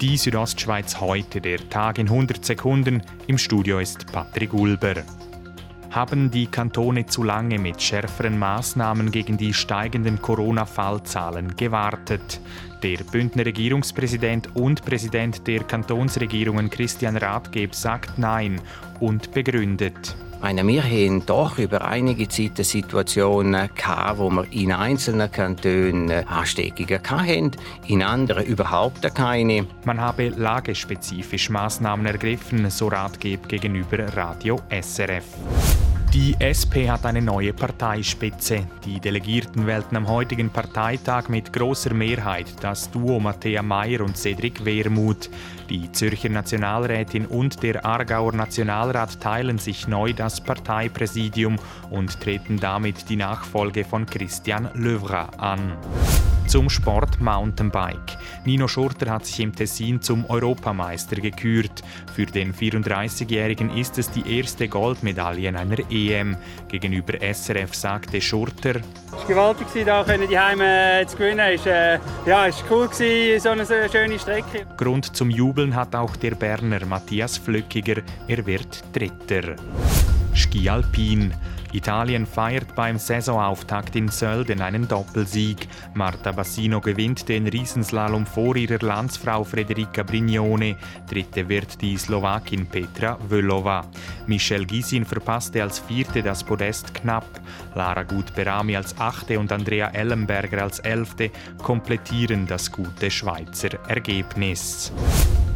Die Südostschweiz heute, der Tag in 100 Sekunden. Im Studio ist Patrick Ulber. Haben die Kantone zu lange mit schärferen Maßnahmen gegen die steigenden Corona-Fallzahlen gewartet? Der Bündner Regierungspräsident und Präsident der Kantonsregierungen Christian Rathgeb sagt Nein und begründet. Meine, wir haben doch über einige Zeit Situationen gehabt, wo wir in einzelnen Kantonen Ansteckungen hatten, in anderen überhaupt keine. Man habe lagespezifisch Maßnahmen ergriffen, so Ratgeber gegenüber Radio SRF. Die SP hat eine neue Parteispitze. Die Delegierten wählten am heutigen Parteitag mit großer Mehrheit das Duo Matthäa Mayer und Cedric Wermuth. Die Zürcher Nationalrätin und der Aargauer Nationalrat teilen sich neu das Parteipräsidium und treten damit die Nachfolge von Christian Löwra an. Zum Sport Mountainbike. Nino Schurter hat sich im Tessin zum Europameister gekürt. Für den 34-Jährigen ist es die erste Goldmedaille in einer EM. Gegenüber SRF sagte Schurter, es war gewaltig, hier die Heime zu gewinnen. Es war, äh, ja, es war cool, so eine schöne Strecke. Grund zum Jubeln hat auch der Berner Matthias Flöckiger. Er wird Dritter. Ski Alpin. Italien feiert beim Saisonauftakt in Sölden einen Doppelsieg. Marta Bassino gewinnt den Riesenslalom vor ihrer Landsfrau Federica Brignone. Dritte wird die Slowakin Petra Völova. Michelle Gisin verpasste als Vierte das Podest knapp. Lara Gut-Berami als Achte und Andrea Ellenberger als Elfte komplettieren das gute Schweizer Ergebnis.